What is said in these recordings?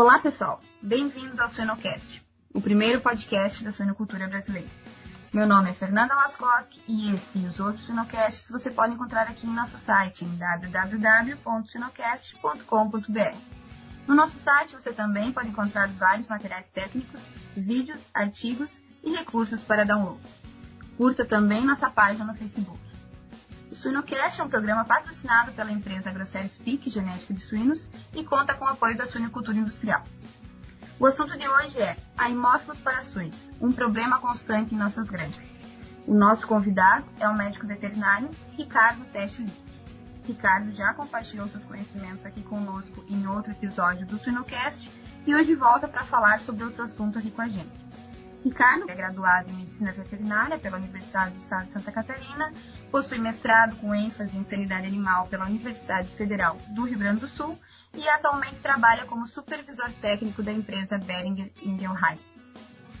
Olá, pessoal. Bem-vindos ao Suinocast, o primeiro podcast da suinocultura brasileira. Meu nome é Fernanda Lascosque e este e os outros Suinocasts você pode encontrar aqui em nosso site em www.suinocast.com.br. No nosso site você também pode encontrar vários materiais técnicos, vídeos, artigos e recursos para downloads. Curta também nossa página no Facebook. Suinocast é um programa patrocinado pela empresa Grosseries Peak Genética de Suínos e conta com o apoio da suinocultura industrial. O assunto de hoje é Haemófilos paraçuis, um problema constante em nossas granjas. O nosso convidado é o médico veterinário Ricardo Teste Ricardo já compartilhou seus conhecimentos aqui conosco em outro episódio do Suinocast e hoje volta para falar sobre outro assunto aqui com a gente. Ricardo é graduado em Medicina Veterinária pela Universidade do Estado de Santa Catarina, possui mestrado com ênfase em Sanidade Animal pela Universidade Federal do Rio Grande do Sul e atualmente trabalha como supervisor técnico da empresa Beringer Ingelheim.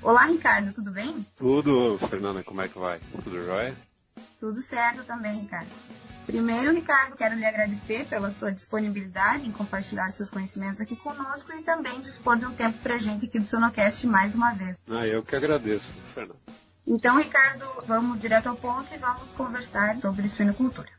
Olá, Ricardo, tudo bem? Tudo, Fernanda, como é que vai? Tudo jóia? Tudo certo também, Ricardo. Primeiro, Ricardo, quero lhe agradecer pela sua disponibilidade em compartilhar seus conhecimentos aqui conosco e também dispor de um tempo para a gente aqui do Sonocast mais uma vez. Ah, eu que agradeço, Fernando. Então, Ricardo, vamos direto ao ponto e vamos conversar sobre suinocultura.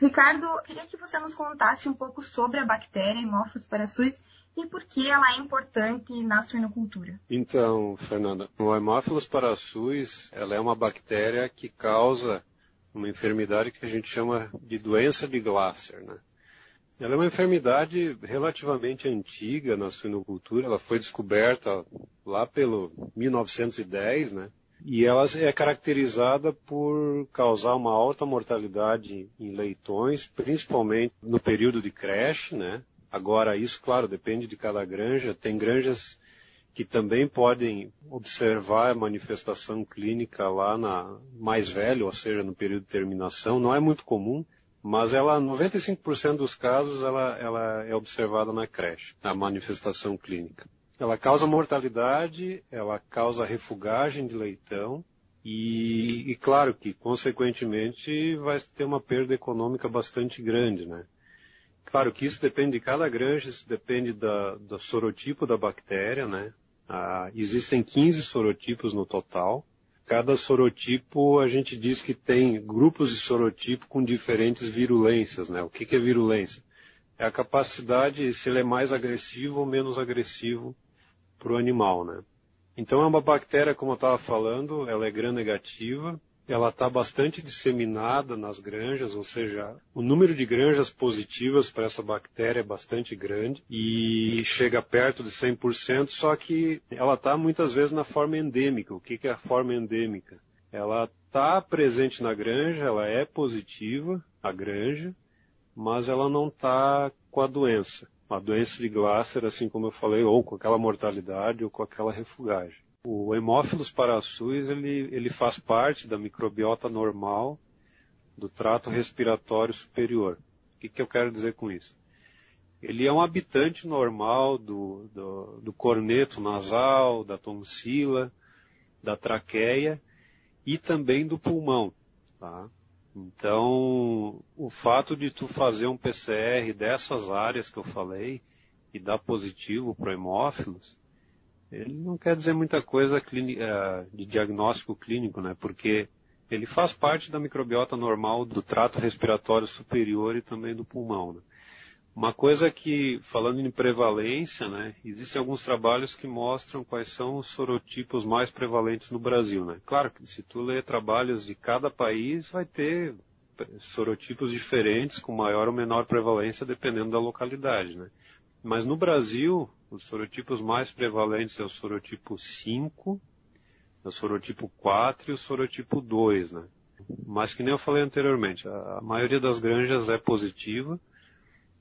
Ricardo, queria que você nos contasse um pouco sobre a bactéria Haemophilus parasuis e por que ela é importante na suinocultura. Então, Fernanda, o Haemophilus parasuis, ela é uma bactéria que causa uma enfermidade que a gente chama de doença de Glasser, né? Ela é uma enfermidade relativamente antiga na suinocultura, ela foi descoberta lá pelo 1910, né? E ela é caracterizada por causar uma alta mortalidade em leitões, principalmente no período de creche, né? Agora, isso, claro, depende de cada granja. Tem granjas que também podem observar a manifestação clínica lá na mais velho, ou seja, no período de terminação. Não é muito comum, mas ela, 95% dos casos, ela, ela é observada na creche, a manifestação clínica. Ela causa mortalidade, ela causa refugagem de leitão e, e, claro que, consequentemente, vai ter uma perda econômica bastante grande, né? Claro que isso depende de cada granja, isso depende da, do sorotipo da bactéria, né? Ah, existem 15 sorotipos no total. Cada sorotipo a gente diz que tem grupos de sorotipo com diferentes virulências, né? O que, que é virulência? É a capacidade, se ele é mais agressivo ou menos agressivo para o animal, né? Então é uma bactéria, como eu estava falando, ela é gram-negativa, ela está bastante disseminada nas granjas, ou seja, o número de granjas positivas para essa bactéria é bastante grande e chega perto de 100%, só que ela está muitas vezes na forma endêmica. O que, que é a forma endêmica? Ela está presente na granja, ela é positiva, a granja, mas ela não está com a doença. A doença de Glasser, assim como eu falei, ou com aquela mortalidade ou com aquela refugagem. O Hemófilos parasuis, ele, ele faz parte da microbiota normal do trato respiratório superior. O que, que eu quero dizer com isso? Ele é um habitante normal do, do, do corneto nasal, da tonsila, da traqueia e também do pulmão. Tá? Então, o fato de tu fazer um PCR dessas áreas que eu falei e dar positivo para hemófilos, ele não quer dizer muita coisa eh, de diagnóstico clínico, né? Porque ele faz parte da microbiota normal do trato respiratório superior e também do pulmão. Né? Uma coisa que, falando em prevalência, né, existem alguns trabalhos que mostram quais são os sorotipos mais prevalentes no Brasil. Né? Claro que se tu ler trabalhos de cada país, vai ter sorotipos diferentes, com maior ou menor prevalência, dependendo da localidade. Né? Mas no Brasil, os sorotipos mais prevalentes é o sorotipo 5, é o sorotipo 4 e o sorotipo 2, né? Mas que nem eu falei anteriormente, a maioria das granjas é positiva,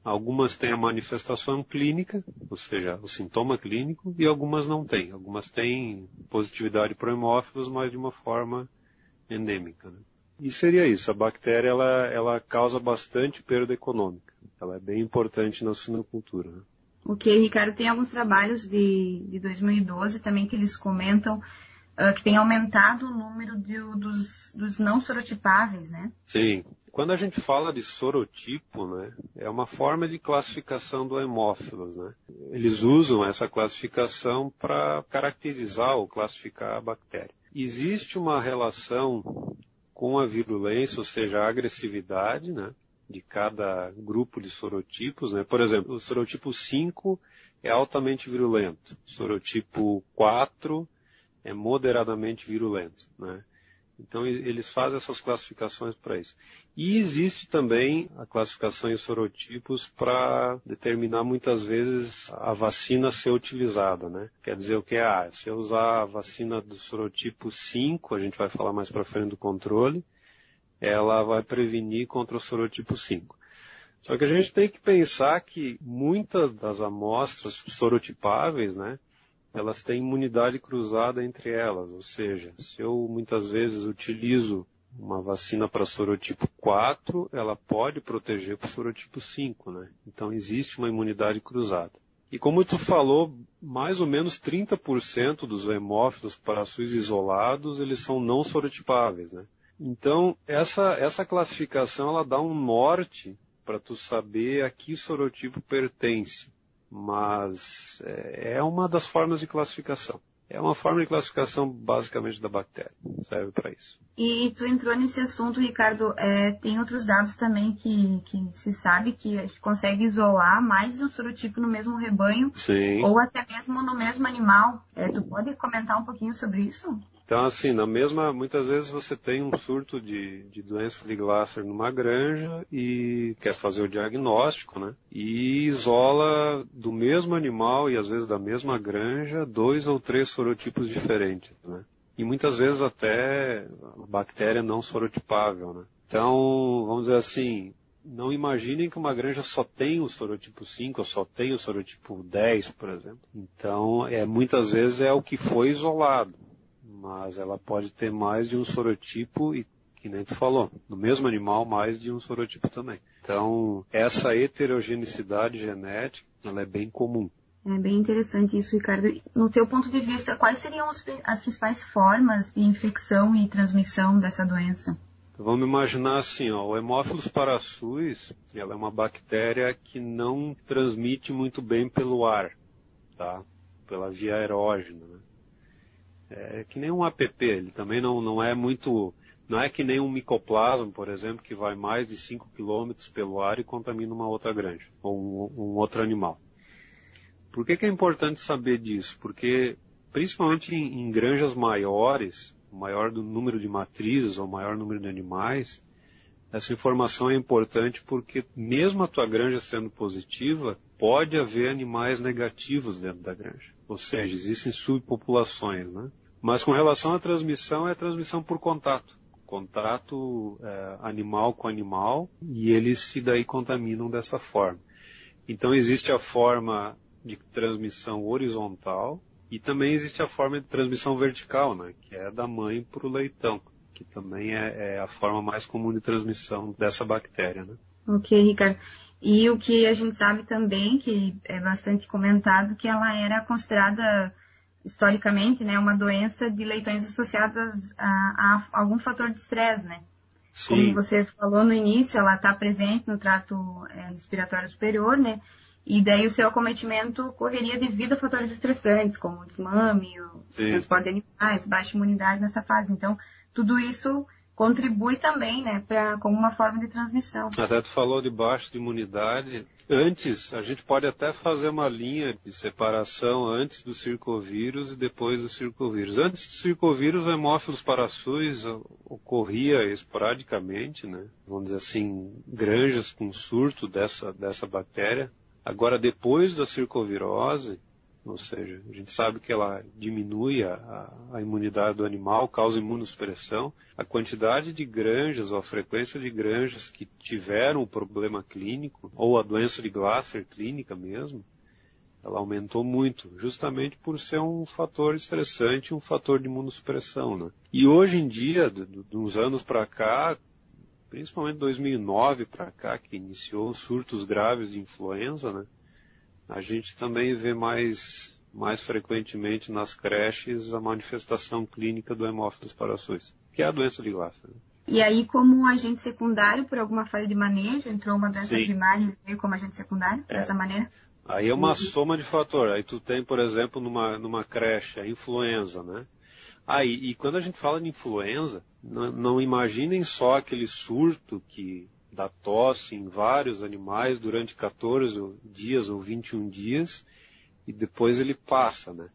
algumas têm a manifestação clínica, ou seja, o sintoma clínico, e algumas não têm. Algumas têm positividade para hemófilos, mas de uma forma endêmica. Né? E seria isso, a bactéria ela, ela causa bastante perda econômica. Ela é bem importante na suinocultura. Né? Ok, Ricardo, tem alguns trabalhos de, de 2012 também que eles comentam uh, que tem aumentado o número de, dos, dos não sorotipáveis, né? Sim. Quando a gente fala de sorotipo, né, é uma forma de classificação do hemófilos, né? Eles usam essa classificação para caracterizar ou classificar a bactéria. Existe uma relação com a virulência, ou seja, a agressividade, né, de cada grupo de sorotipos, né? Por exemplo, o sorotipo 5 é altamente virulento, o sorotipo 4 é moderadamente virulento, né? Então eles fazem essas classificações para isso. E existe também a classificação em sorotipos para determinar muitas vezes a vacina ser utilizada, né? Quer dizer o que? Ah, se eu usar a vacina do sorotipo 5, a gente vai falar mais para frente do controle, ela vai prevenir contra o sorotipo 5. Só que a gente tem que pensar que muitas das amostras sorotipáveis, né, elas têm imunidade cruzada entre elas, ou seja, se eu muitas vezes utilizo uma vacina para sorotipo 4, ela pode proteger para o sorotipo 5, né? Então existe uma imunidade cruzada. E como tu falou, mais ou menos 30% dos hemófilos paraçuis isolados, eles são não sorotipáveis, né? Então, essa, essa classificação, ela dá um norte para tu saber a que sorotipo pertence mas é, é uma das formas de classificação. É uma forma de classificação basicamente da bactéria. Serve para isso. E tu entrou nesse assunto, Ricardo. É, tem outros dados também que, que se sabe que a gente consegue isolar mais de um sorotipo no mesmo rebanho. Sim. Ou até mesmo no mesmo animal. É, tu pode comentar um pouquinho sobre isso? Então, assim, na mesma, muitas vezes você tem um surto de, de doença de Glasser numa granja e quer fazer o diagnóstico, né? E isola do mesmo animal e às vezes da mesma granja dois ou três sorotipos diferentes, né? E muitas vezes até bactéria não sorotipável, né? Então, vamos dizer assim, não imaginem que uma granja só tem o sorotipo 5 ou só tem o sorotipo 10, por exemplo. Então, é, muitas vezes é o que foi isolado mas ela pode ter mais de um sorotipo e, que nem tu falou, no mesmo animal mais de um sorotipo também. Então, essa heterogeneidade genética, ela é bem comum. É bem interessante isso, Ricardo. No teu ponto de vista, quais seriam as principais formas de infecção e transmissão dessa doença? Então, vamos imaginar assim, ó, o Hemophilus parasus, ela é uma bactéria que não transmite muito bem pelo ar, tá? Pela via aerógena, né? É que nem um app, ele também não, não é muito, não é que nem um micoplasma, por exemplo, que vai mais de 5 km pelo ar e contamina uma outra granja, ou um, um outro animal. Por que, que, é importante saber disso? Porque, principalmente em, em granjas maiores, maior do número de matrizes ou maior número de animais, essa informação é importante porque mesmo a tua granja sendo positiva, pode haver animais negativos dentro da granja. Ou seja, existem subpopulações, né? Mas com relação à transmissão, é transmissão por contato. Contato é, animal com animal e eles se daí contaminam dessa forma. Então existe a forma de transmissão horizontal e também existe a forma de transmissão vertical, né, que é da mãe para o leitão, que também é, é, a forma mais comum de transmissão dessa bactéria. Né? Ok, Ricardo. E o que a gente sabe também, que é bastante comentado, que ela era considerada historicamente, né, uma doença de leitões associadas a, a algum fator de estresse, né? Sim. Como você falou no início, ela está presente no trato é, respiratório superior, né? E daí o seu acometimento correria devido a fatores estressantes, como o desmame, o Sim. transporte de animais, baixa imunidade nessa fase. Então, tudo isso contribui também, né, pra, como uma forma de transmissão. Até tu falou de baixa de imunidade. Antes, a gente pode até fazer uma linha de separação antes do circovírus e depois do circovírus. Antes do circovírus, o hemófilos parasus ocorria esporadicamente, né, vamos dizer assim, granjas com surto dessa, dessa bactéria. Agora, depois da circovirose, ou seja, a gente sabe que ela diminui a, a, imunidade do animal, causa imunossupressão. A quantidade de granjas ou a frequência de granjas que tiveram o problema clínico, ou a doença de Glasser clínica mesmo, ela aumentou muito, justamente por ser um fator estressante, um fator de imunossupressão. Né? E hoje em dia, de uns anos para cá, principalmente 2009 para cá, que iniciou surtos graves de influenza, né? A gente também vê mais, mais frequentemente nas creches a manifestação clínica do hemófilos parasus, que é a doença de Glasser. Né? E aí, como agente secundário, por alguma falha de manejo, entrou uma doença Sim. primária e veio como agente secundário, é. dessa maneira? Aí é uma uhum. soma de fator. Aí tu tem, por exemplo, numa, numa creche, a influenza, né? Aí, e quando a gente fala de influenza, não, não imaginem só aquele surto que dá tosse em vários animais durante 14 dias ou 21 dias e depois ele passa, né?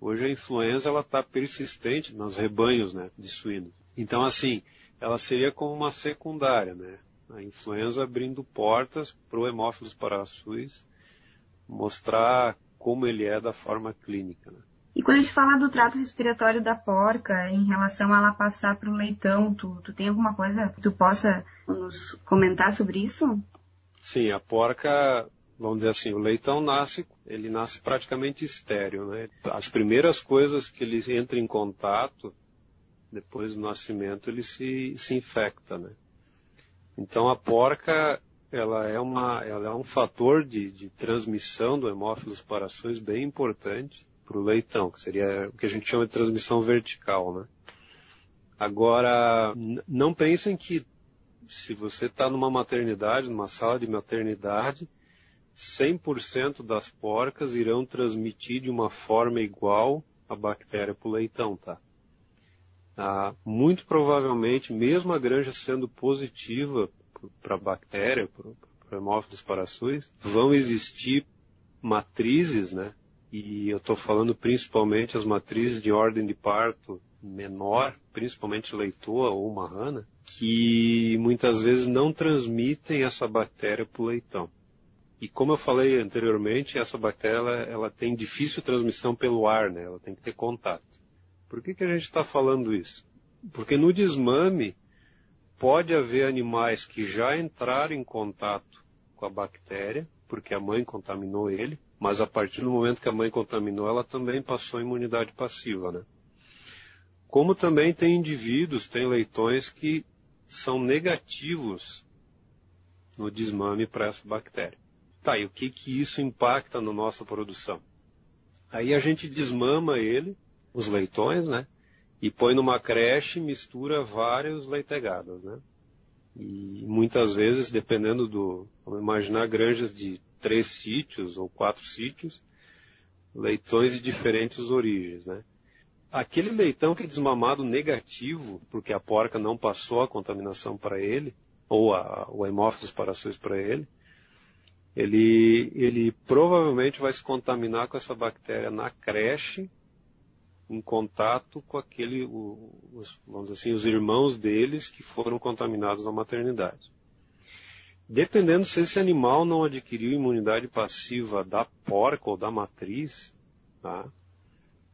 Hoje a influenza ela está persistente nos rebanhos, né, de suínos. Então assim, ela seria como uma secundária, né? A influenza abrindo portas para o hemófilos parasus mostrar como ele é da forma clínica. Né? E quando a gente fala do trato respiratório da porca, em relação a ela passar para o leitão, tu, tu tem alguma coisa que tu possa nos comentar sobre isso? Sim, a porca, vamos dizer assim, o leitão nasce, ele nasce praticamente estéreo, né? As primeiras coisas que ele entra em contato, depois do nascimento, ele se, se infecta, né? Então a porca, ela é, uma, ela é um fator de, de transmissão do hemófilos parações bem importante para o leitão, que seria o que a gente chama de transmissão vertical, né? Agora, não pensem que se você está numa maternidade, numa sala de maternidade, 100% das porcas irão transmitir de uma forma igual a bactéria para o leitão, tá? Ah, muito provavelmente, mesmo a granja sendo positiva para a bactéria, para o hemófilos parasus, vão existir matrizes, né? E eu estou falando principalmente as matrizes de ordem de parto menor, principalmente leitoa ou marrana, que muitas vezes não transmitem essa bactéria para o leitão. E como eu falei anteriormente, essa bactéria ela, ela, tem difícil transmissão pelo ar, né? Ela tem que ter contato. Por que, que a gente está falando isso? Porque no desmame pode haver animais que já entraram em contato com a bactéria, porque a mãe contaminou ele, mas a partir do momento que a mãe contaminou, ela também passou a imunidade passiva, né? Como também tem indivíduos, tem leitões que são negativos no desmame para essa bactéria. Tá, e o que que isso impacta na nossa produção? Aí a gente desmama ele, os leitões, né? E põe numa creche, mistura vários leitegados, né? E muitas vezes, dependendo do, vamos imaginar granjas de três sítios ou quatro sítios, leitões de diferentes origens, né? Aquele leitão que é desmamado negativo, porque a porca não passou a contaminação para ele, ou a, o hemófilos parações para ele, ele, ele provavelmente vai se contaminar com essa bactéria na creche, em contato com aquele, os, vamos dizer assim, os irmãos deles que foram contaminados na maternidade. Dependendo se esse animal não adquiriu imunidade passiva da porca ou da matriz, tá?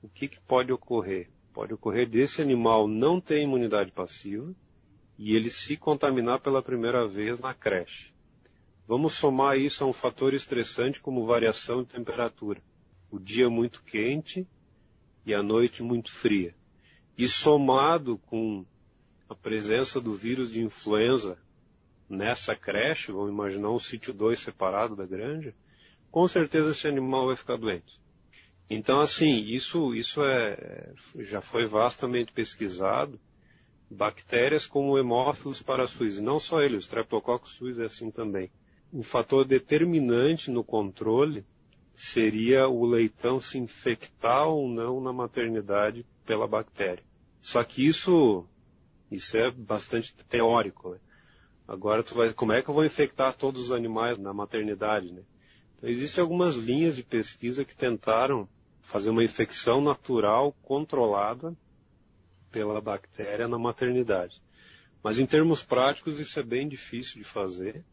o que, que pode ocorrer? Pode ocorrer desse animal não ter imunidade passiva e ele se contaminar pela primeira vez na creche. Vamos somar isso a um fator estressante como variação de temperatura. O dia muito quente e a noite muito fria. E somado com a presença do vírus de influenza nessa creche, vamos imaginar um sítio 2 separado da granja, com certeza esse animal vai ficar doente. Então, assim, isso, isso é, já foi vastamente pesquisado. Bactérias como hemófilos parasus, não só ele, o Streptococcus suis é assim também. Um fator determinante no controle seria o leitão se infectar ou não na maternidade pela bactéria. Só que isso, isso é bastante teórico, né? Agora tu vai, como é que eu vou infectar todos os animais na maternidade, né? Então, existem algumas linhas de pesquisa que tentaram fazer uma infecção natural controlada pela bactéria na maternidade. Mas em termos práticos isso é bem difícil de fazer,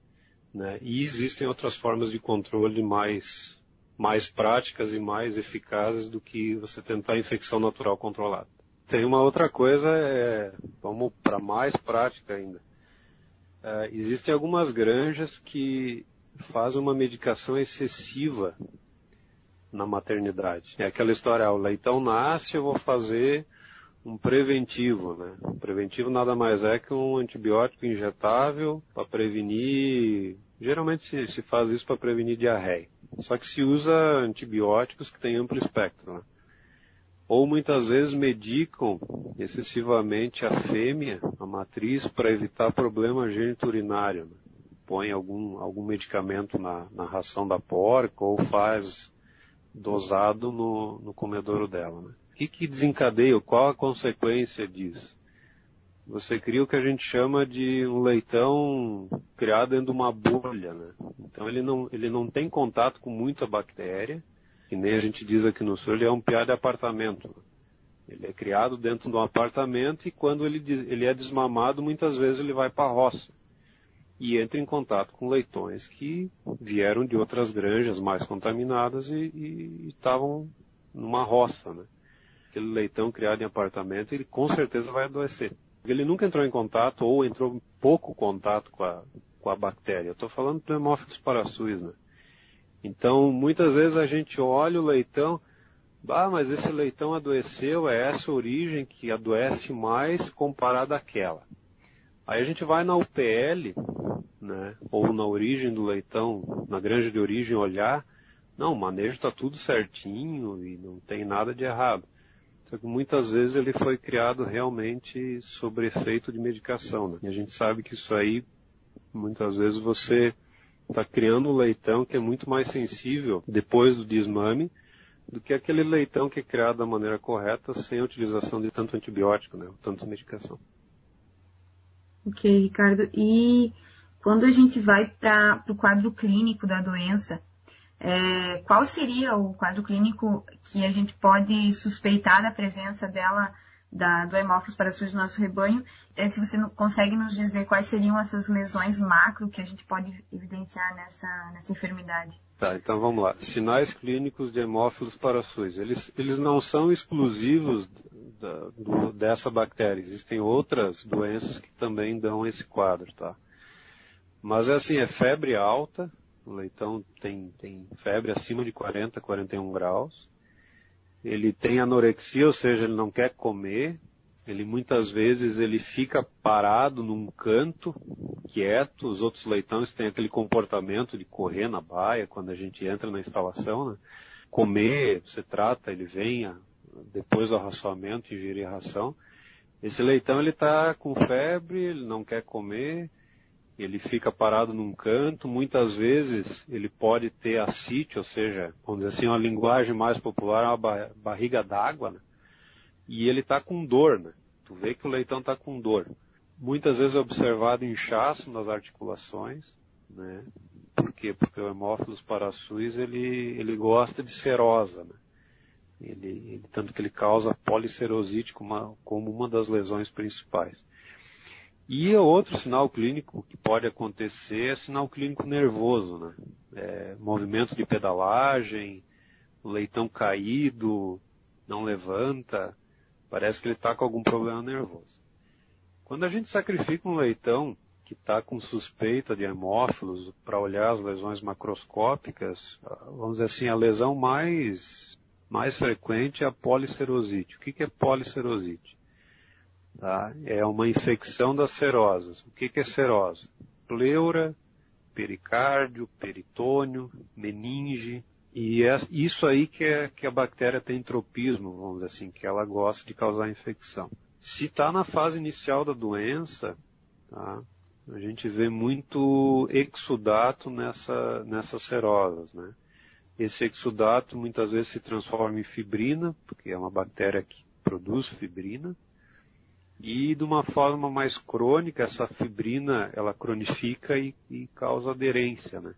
né? E existem outras formas de controle mais mais práticas e mais eficazes do que você tentar infecção natural controlada. Tem uma outra coisa, é, vamos para mais prática ainda. É, existem algumas granjas que fazem uma medicação excessiva na maternidade. É aquela história, ah, o leitão nasce, eu vou fazer um preventivo, né? O preventivo nada mais é que um antibiótico injetável para prevenir, geralmente se, se faz isso para prevenir diarreia. Só que se usa antibióticos que têm amplo espectro. Né? Ou muitas vezes medicam excessivamente a fêmea, a matriz, para evitar problema geniturinário. Né? Põe algum, algum medicamento na, na ração da porca ou faz dosado no, no comedouro dela. Né? O que, que desencadeia? Qual a consequência disso? Você cria o que a gente chama de um leitão criado dentro de uma bolha. Né? Então ele não, ele não tem contato com muita bactéria, que nem a gente diz aqui no sul, ele é um piá de apartamento. Ele é criado dentro de um apartamento e quando ele, ele é desmamado, muitas vezes ele vai para a roça e entra em contato com leitões que vieram de outras granjas mais contaminadas e estavam numa roça, né? Aquele leitão criado em apartamento, ele com certeza vai adoecer. Ele nunca entrou em contato ou entrou pouco contato com a, com a bactéria. Estou falando do hemófilos parasuis, né? Então, muitas vezes a gente olha o leitão, ah, mas esse leitão adoeceu, é essa origem que adoece mais comparada àquela. Aí a gente vai na UPL, né, ou na origem do leitão, na granja de origem, olhar, não, o manejo está tudo certinho e não tem nada de errado. Só que muitas vezes ele foi criado realmente sob efeito de medicação. Né? E a gente sabe que isso aí, muitas vezes você está criando um leitão que é muito mais sensível depois do desmame do que aquele leitão que é criado da maneira correta sem a utilização de tanto antibiótico, né? tanto medicação. Ok, Ricardo. E quando a gente vai para o quadro clínico da doença, é, qual seria o quadro clínico que a gente pode suspeitar da presença dela, da, do hemófilos parasuis no nosso rebanho? É, se você consegue nos dizer quais seriam essas lesões macro que a gente pode evidenciar nessa, nessa enfermidade? Tá, então vamos lá. Sinais clínicos de hemófilos parasuis. Eles, eles não são exclusivos da, do, dessa bactéria. Existem outras doenças que também dão esse quadro, tá? Mas assim, é febre alta, o leitão tem, tem febre acima de 40, 41 graus. Ele tem anorexia, ou seja, ele não quer comer. Ele muitas vezes ele fica parado num canto, quieto. Os outros leitões têm aquele comportamento de correr na baia quando a gente entra na instalação, né? Comer, você trata, ele vem depois do arraçoamento, ingerir a ração. Esse leitão ele está com febre, ele não quer comer, ele fica parado num canto, muitas vezes ele pode ter ascite, ou seja, vamos dizer assim, uma linguagem mais popular, uma barriga d'água, né? e ele está com dor, né? Tu vê que o leitão está com dor. Muitas vezes é observado inchaço nas articulações, né? Por quê? Porque o hemófilos parasuis, ele, ele gosta de serosa, né? Ele, ele, tanto que ele causa policerosite como uma, como uma das lesões principais. E outro sinal clínico que pode acontecer é sinal clínico nervoso, né? É, movimento de pedalagem, leitão caído, não levanta, parece que ele está com algum problema nervoso. Quando a gente sacrifica um leitão que está com suspeita de hemófilos para olhar as lesões macroscópicas, vamos dizer assim, a lesão mais, mais frequente é a policerosite. O que, que é policerosite? Tá? É uma infecção das serosas. O que, que é serosa? Pleura, pericárdio, peritônio, meninge. E é isso aí que, é, que a bactéria tem tropismo, vamos dizer assim, que ela gosta de causar infecção. Se está na fase inicial da doença, tá? a gente vê muito exudato nessa, nessas serosas, né? Esse exudato muitas vezes se transforma em fibrina, porque é uma bactéria que produz fibrina, e de uma forma mais crônica, essa fibrina, ela cronifica e, e causa aderência, né?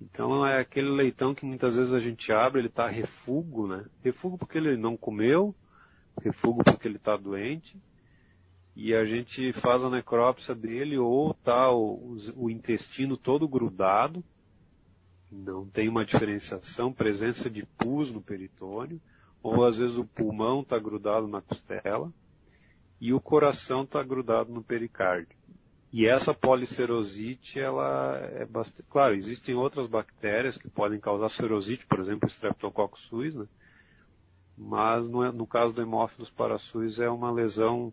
Então é aquele leitão que muitas vezes a gente abre, ele está refugo, né? Refugo porque ele não comeu, refugo porque ele está doente, e a gente faz a necrópsia dele ou tá o, o, intestino todo grudado, não tem uma diferenciação, presença de pus no peritônio, ou às vezes o pulmão está grudado na costela, e o coração está grudado no pericárdio. E essa policerosite, ela é bastante... Claro, existem outras bactérias que podem causar serosite, por exemplo, o Streptococcus suis, né? Mas no, no caso do hemófilos parasuis é uma lesão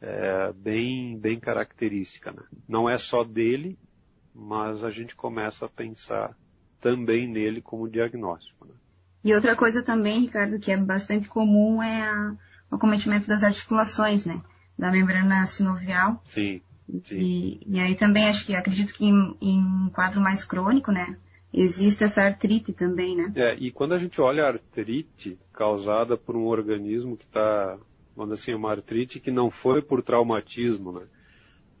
é, bem, bem característica, né? Não é só dele, mas a gente começa a pensar também nele como diagnóstico. Né? E outra coisa também, Ricardo, que é bastante comum é a, o cometimento das articulações, né? Da membrana sinovial. Sim. sim. E, e aí também acho que acredito que em, em um quadro mais crônico, né? Existe essa artrite também, né? É, e quando a gente olha a artrite causada por um organismo que está, vamos assim, uma artrite que não foi por traumatismo, né?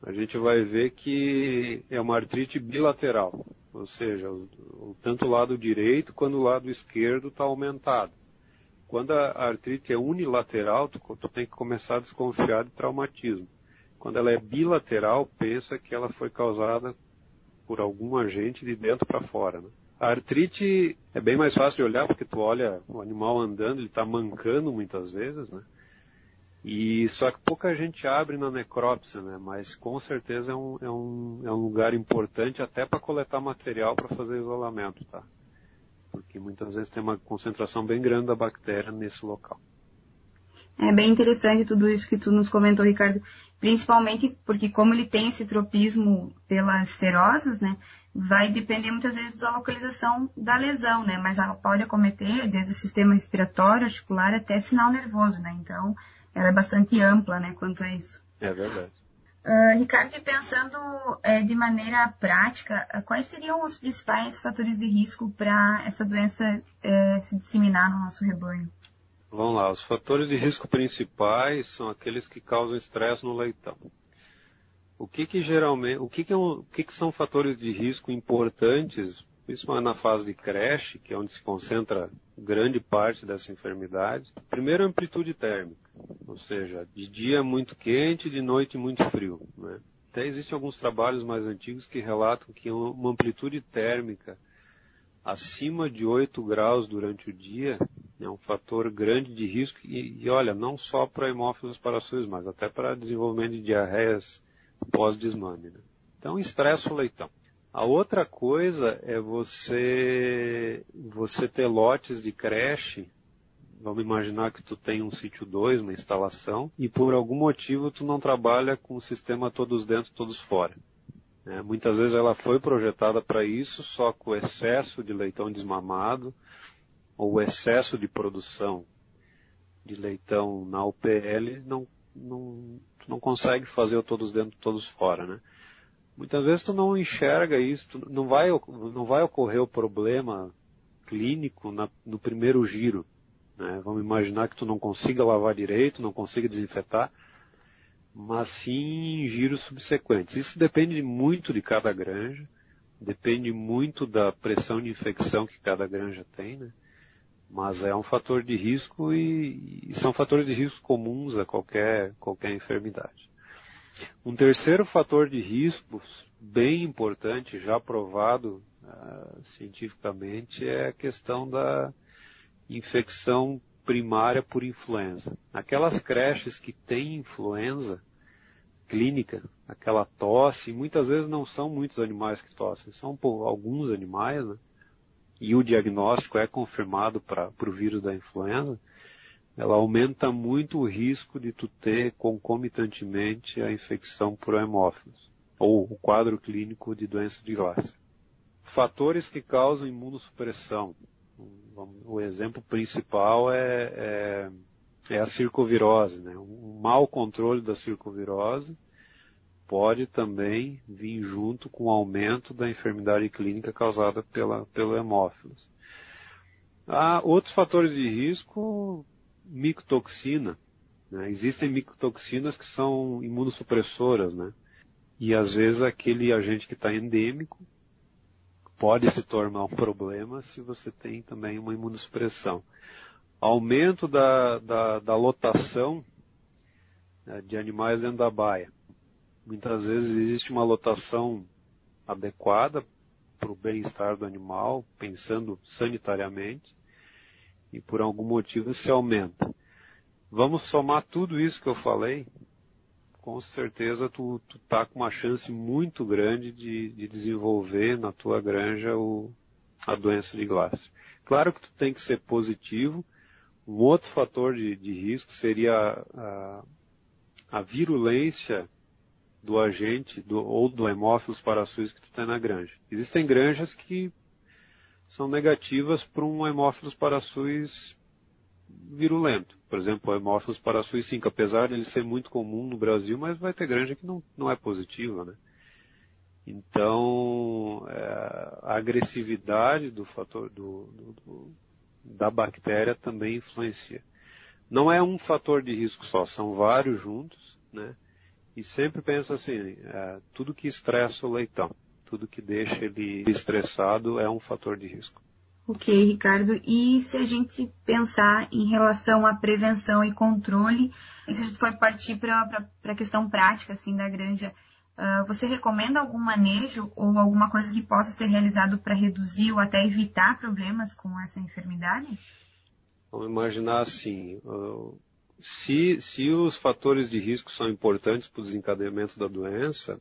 A gente vai ver que é uma artrite bilateral, ou seja, o, o, tanto o lado direito quanto o lado esquerdo está aumentado. Quando a artrite é unilateral, tu, tu tem que começar a desconfiar de traumatismo. Quando ela é bilateral, pensa que ela foi causada por algum agente de dentro para fora. Né? A artrite é bem mais fácil de olhar porque tu olha o animal andando, ele está mancando muitas vezes, né? E só que pouca gente abre na necrópsia, né? Mas com certeza é um, é um, é um lugar importante até para coletar material para fazer isolamento, tá? Porque muitas vezes tem uma concentração bem grande da bactéria nesse local. É bem interessante tudo isso que tu nos comentou, Ricardo. Principalmente porque como ele tem esse tropismo pelas serosas, né, vai depender muitas vezes da localização da lesão, né, mas ela pode acometer desde o sistema respiratório, articular até sinal nervoso, né, então ela é bastante ampla, né, quanto a isso. É verdade. Uh, Ricardo, pensando é, de maneira prática, quais seriam os principais fatores de risco para essa doença é, se disseminar no nosso rebanho? Vamos lá, os fatores de risco principais são aqueles que causam estresse no leitão. O que que geralmente, o que que, é um, o que que são fatores de risco importantes, principalmente na fase de creche, que é onde se concentra grande parte dessa enfermidade? Primeiro, amplitude térmica, ou seja, de dia muito quente, de noite muito frio. Né? Até existem alguns trabalhos mais antigos que relatam que uma amplitude térmica acima de 8 graus durante o dia é um fator grande de risco e, e olha, não só para hemófilos parações, mas até para desenvolvimento de diarreias pós-desmame. Né? Então, estressa o leitão. A outra coisa é você, você ter lotes de creche, vamos imaginar que tu tem um sítio 2, uma instalação, e por algum motivo tu não trabalha com o sistema todos dentro, todos fora. É, muitas vezes ela foi projetada para isso, só com o excesso de leitão desmamado, ou o excesso de produção de leitão na UPL, não, não, não consegue fazer o todos dentro, todos fora, né? Muitas vezes tu não enxerga isso, não vai, não vai ocorrer o problema clínico na, no primeiro giro. Né? Vamos imaginar que tu não consiga lavar direito, não consiga desinfetar, mas sim em giros subsequentes. Isso depende muito de cada granja, depende muito da pressão de infecção que cada granja tem, né? Mas é um fator de risco e, e são fatores de risco comuns a qualquer, qualquer enfermidade. Um terceiro fator de risco, bem importante, já provado uh, cientificamente, é a questão da infecção primária por influenza. Aquelas creches que têm influenza clínica, aquela tosse, muitas vezes não são muitos animais que tossem, são alguns animais, né? e o diagnóstico é confirmado para o vírus da influenza, ela aumenta muito o risco de tu ter concomitantemente a infecção por hemófilos, ou o quadro clínico de doença de Glasser. Fatores que causam imunossupressão. O exemplo principal é, é, é a circovirose. Né? Um mau controle da circovirose pode também vir junto com o aumento da enfermidade clínica causada pela, pelo hemófilos. Há outros fatores de risco, micotoxina. Né? Existem micotoxinas que são imunossupressoras, né? E às vezes aquele agente que está endêmico pode se tornar um problema se você tem também uma imunossupressão. Aumento da, da, da lotação né, de animais dentro da baia. Muitas vezes existe uma lotação adequada para o bem-estar do animal, pensando sanitariamente, e por algum motivo se aumenta. Vamos somar tudo isso que eu falei, com certeza tu, tu tá com uma chance muito grande de, de desenvolver na tua granja o, a doença de Glasser. Claro que tu tem que ser positivo. Um outro fator de, de risco seria a, a virulência do agente do, ou do hemófilos parações que tu tem na granja. Existem granjas que são negativas para um Haemophilus parasus virulento. Por exemplo, o Haemophilus parasus 5, apesar de ele ser muito comum no Brasil, mas vai ter granja que não, não é positiva, né? Então, é, a agressividade do fator do, do, do, da bactéria também influencia. Não é um fator de risco só, são vários juntos, né? E sempre pensa assim, é, tudo que estressa o leitão, tudo que deixa ele estressado é um fator de risco. Ok, Ricardo. E se a gente pensar em relação à prevenção e controle, e se a gente for partir para a questão prática assim da granja, uh, você recomenda algum manejo ou alguma coisa que possa ser realizado para reduzir ou até evitar problemas com essa enfermidade? Vamos imaginar assim, uh, se, se os fatores de risco são importantes para o desencadeamento da doença,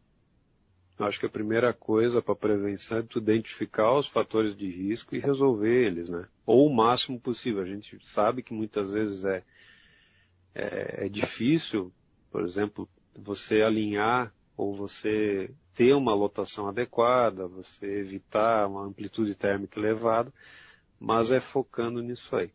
acho que a primeira coisa para prevenção é tu identificar os fatores de risco e resolver eles, né? Ou o máximo possível. A gente sabe que muitas vezes é, é, é difícil, por exemplo, você alinhar ou você ter uma lotação adequada, você evitar uma amplitude térmica elevada, mas é focando nisso aí.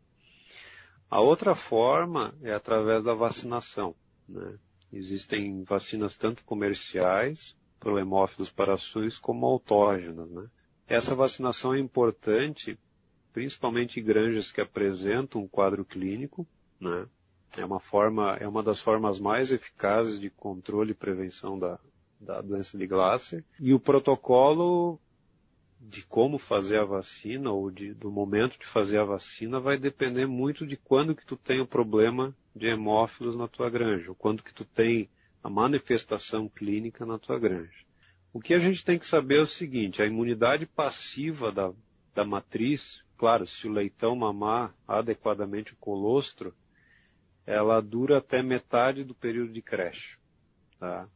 A outra forma é através da vacinação. Né? Existem vacinas tanto comerciais, para hemófilos parasus, como autógenas. Né? Essa vacinação é importante, principalmente em granjas que apresentam um quadro clínico. Né? É, uma forma, é uma das formas mais eficazes de controle e prevenção da, da doença de Glasser. E o protocolo de como fazer a vacina ou de, do momento de fazer a vacina vai depender muito de quando que tu tem o problema de hemófilos na tua granja, ou quando que tu tem a manifestação clínica na tua granja. O que a gente tem que saber é o seguinte, a imunidade passiva da, da matriz, claro, se o leitão mamar adequadamente o colostro, ela dura até metade do período de creche. Tá?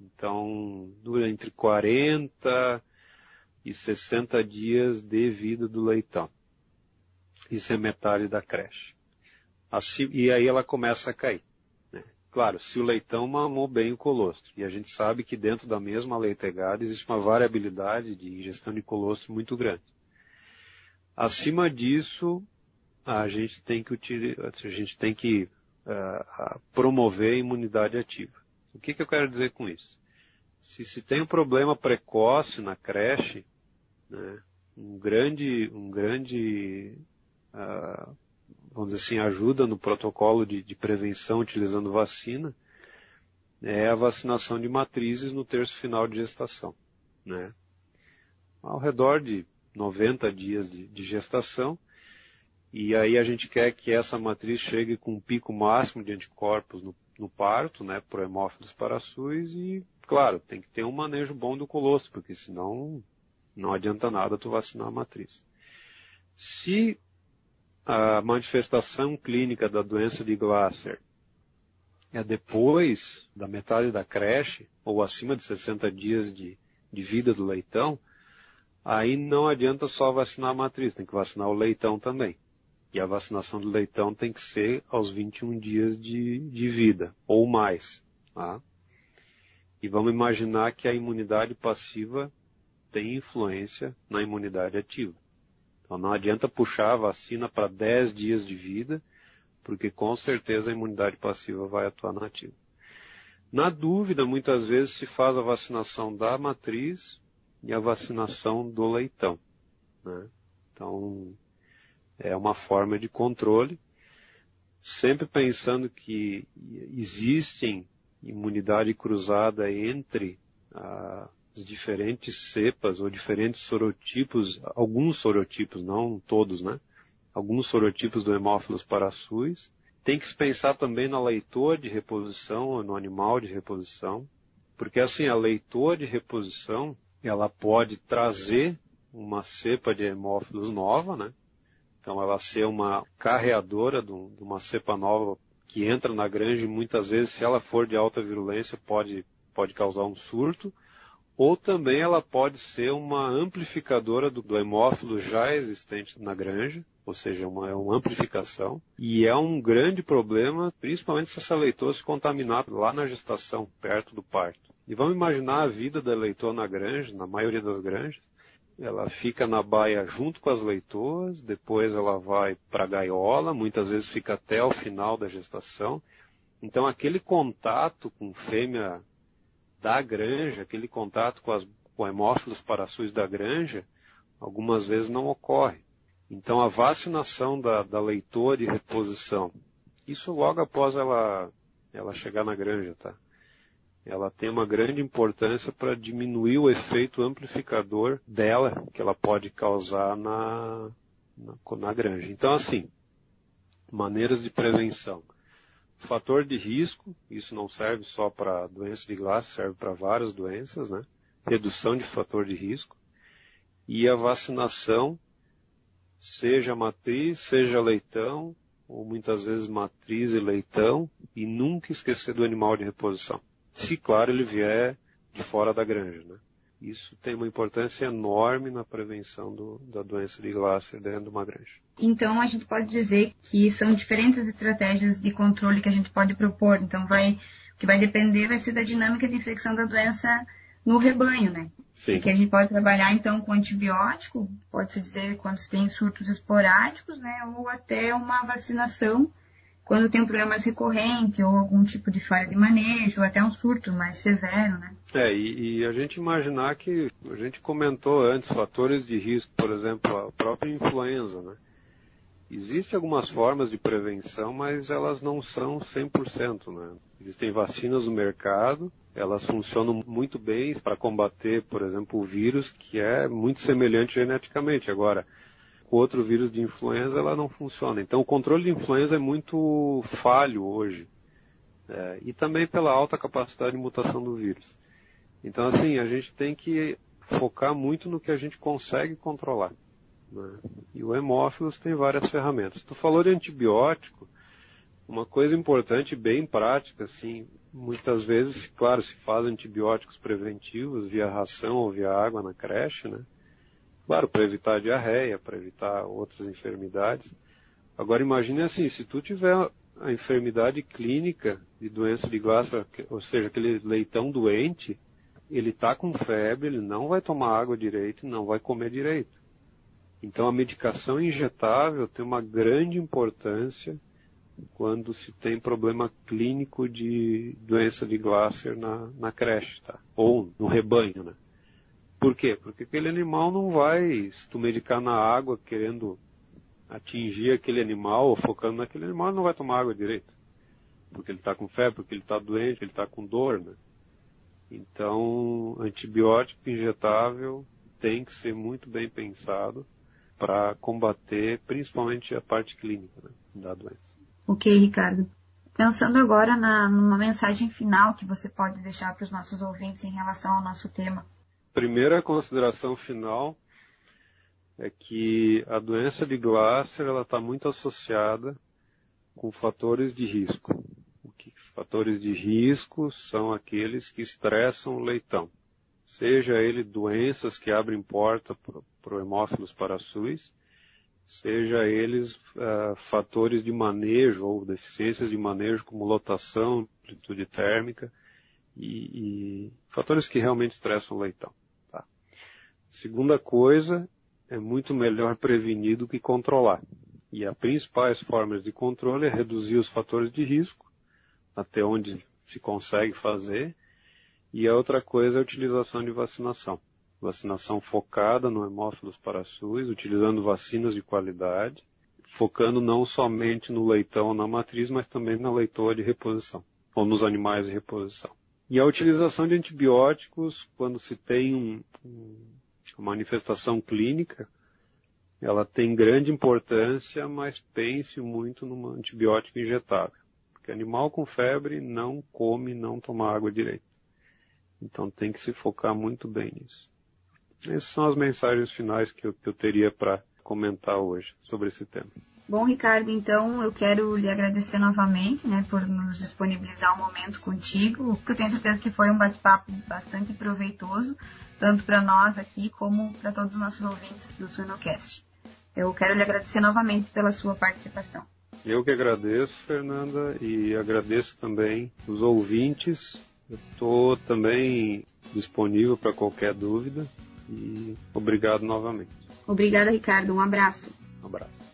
Então, dura entre 40 e 60 dias de vida do leitão. Isso é metade da creche. Assim, e aí ela começa a cair. Claro, se o leitão mamou bem o colostro. E a gente sabe que dentro da mesma leitegada existe uma variabilidade de ingestão de colostro muito grande. Acima disso, a gente tem que, a gente tem que uh, promover a imunidade ativa. O que, que eu quero dizer com isso? Se se tem um problema precoce na creche, né? Um grande, um grande, uh, vamos dizer assim, ajuda no protocolo de, de prevenção utilizando vacina é a vacinação de matrizes no terço final de gestação, né? Ao redor de 90 dias de, de gestação, e aí a gente quer que essa matriz chegue com um pico máximo de anticorpos no, no parto, né, pro hemófilos parasus e, claro, tem que ter um manejo bom do colostro, porque senão não adianta nada tu vacinar a matriz. Se a manifestação clínica da doença de Glasser é depois da metade da creche, ou acima de 60 dias de, de vida do leitão, aí não adianta só vacinar a matriz, tem que vacinar o leitão também. E a vacinação do leitão tem que ser aos 21 dias de, de vida, ou mais. Tá? E vamos imaginar que a imunidade passiva tem influência na imunidade ativa. Então não adianta puxar a vacina para 10 dias de vida, porque com certeza a imunidade passiva vai atuar na ativa. Na dúvida, muitas vezes se faz a vacinação da matriz e a vacinação do leitão. Né? Então, é uma forma de controle, sempre pensando que existem imunidade cruzada entre a, diferentes cepas ou diferentes sorotipos, alguns sorotipos, não todos, né? Alguns sorotipos do Hemófilos parasus. Tem que se pensar também na leitor de reposição, no animal de reposição, porque assim, a leitor de reposição, ela pode trazer uma cepa de hemófilos nova, né? Então ela ser uma carreadora de uma cepa nova que entra na granja e muitas vezes, se ela for de alta virulência, pode, pode causar um surto ou também ela pode ser uma amplificadora do, do hemófilo já existente na granja, ou seja, uma, é uma amplificação, e é um grande problema, principalmente se essa leitoa se contaminar lá na gestação, perto do parto. E vamos imaginar a vida da leitoa na granja, na maioria das granjas, ela fica na baia junto com as leitoas, depois ela vai para a gaiola, muitas vezes fica até o final da gestação. Então aquele contato com fêmea da granja, aquele contato com, as, com hemófilos paraçuis da granja, algumas vezes não ocorre. Então a vacinação da, da leitoa de reposição, isso logo após ela, ela chegar na granja, tá? ela tem uma grande importância para diminuir o efeito amplificador dela que ela pode causar na, na, na granja. Então, assim, maneiras de prevenção. Fator de risco, isso não serve só para doença de glace, serve para várias doenças, né? Redução de fator de risco. E a vacinação, seja matriz, seja leitão, ou muitas vezes matriz e leitão, e nunca esquecer do animal de reposição se, claro, ele vier de fora da granja. Né? Isso tem uma importância enorme na prevenção do, da doença de Glasser dentro de uma granja. Então, a gente pode dizer que são diferentes estratégias de controle que a gente pode propor. Então, vai, o que vai depender vai ser da dinâmica de infecção da doença no rebanho, né? Sim. Porque a gente pode trabalhar, então, com antibiótico, pode-se dizer quando se tem surtos esporádicos, né? Ou até uma vacinação quando tem um problema mais recorrente ou algum tipo de falha de manejo, ou até um surto mais severo, né? É, e, e, a gente imaginar que, a gente comentou antes, fatores de risco, por exemplo, a própria influenza, né? Existem algumas formas de prevenção, mas elas não são 100%, né? Existem vacinas no mercado, elas funcionam muito bem para combater, por exemplo, o vírus, que é muito semelhante geneticamente. Agora, com outro vírus de influenza ela não funciona. Então o controle de influenza é muito falho hoje. É, e também pela alta capacidade de mutação do vírus. Então assim, a gente tem que focar muito no que a gente consegue controlar. Né? E o hemófilos tem várias ferramentas. Tu falou de antibiótico, uma coisa importante, bem prática, assim, muitas vezes, claro, se faz antibióticos preventivos via ração ou via água na creche, né? Claro, para evitar diarreia, para evitar outras enfermidades. Agora imagine assim, se tu tiver a enfermidade clínica de doença de Glasser, ou seja, aquele leitão doente, ele está com febre, ele não vai tomar água direito, não vai comer direito. Então a medicação injetável tem uma grande importância quando se tem problema clínico de doença de Glasser na, na creche, tá? Ou no rebanho, né? Por quê? Porque aquele animal não vai, se tu medicar na água querendo atingir aquele animal ou focando naquele animal, não vai tomar água direito. Porque ele está com febre, porque ele está doente, ele está com dor, né? Então, antibiótico injetável tem que ser muito bem pensado para combater principalmente a parte clínica né, da doença. Ok, Ricardo. Pensando agora na, numa mensagem final que você pode deixar para os nossos ouvintes em relação ao nosso tema primeira consideração final é que a doença de Glasser ela está muito associada com fatores de risco. Que, fatores de risco são aqueles que estressam o leitão, seja ele doenças que abrem porta para o hemófilos parasus, seja eles uh, fatores de manejo ou deficiências de manejo como lotação, amplitude térmica e, e fatores que realmente estressam o leitão. Segunda coisa, é muito melhor prevenir do que controlar. E as principais formas de controle é reduzir os fatores de risco, até onde se consegue fazer, e a outra coisa é a utilização de vacinação. Vacinação focada no hemófilos parasus, utilizando vacinas de qualidade, focando não somente no leitão ou na matriz, mas também na leitoa de reposição, ou nos animais de reposição. E a utilização de antibióticos, quando se tem um, um manifestação clínica, ela tem grande importância, mas pense muito num antibiótico injetável. Porque animal com febre não come, não toma água direito. Então tem que se focar muito bem nisso. Essas são as mensagens finais que eu, que eu teria para comentar hoje sobre esse tema. Bom, Ricardo, então eu quero lhe agradecer novamente, né, por nos disponibilizar um momento contigo, porque eu tenho certeza que foi um bate-papo bastante proveitoso tanto para nós aqui como para todos os nossos ouvintes do Suinocast. Eu quero lhe agradecer novamente pela sua participação. Eu que agradeço, Fernanda, e agradeço também os ouvintes. Estou também disponível para qualquer dúvida. E obrigado novamente. Obrigada, Ricardo. Um abraço. Um abraço.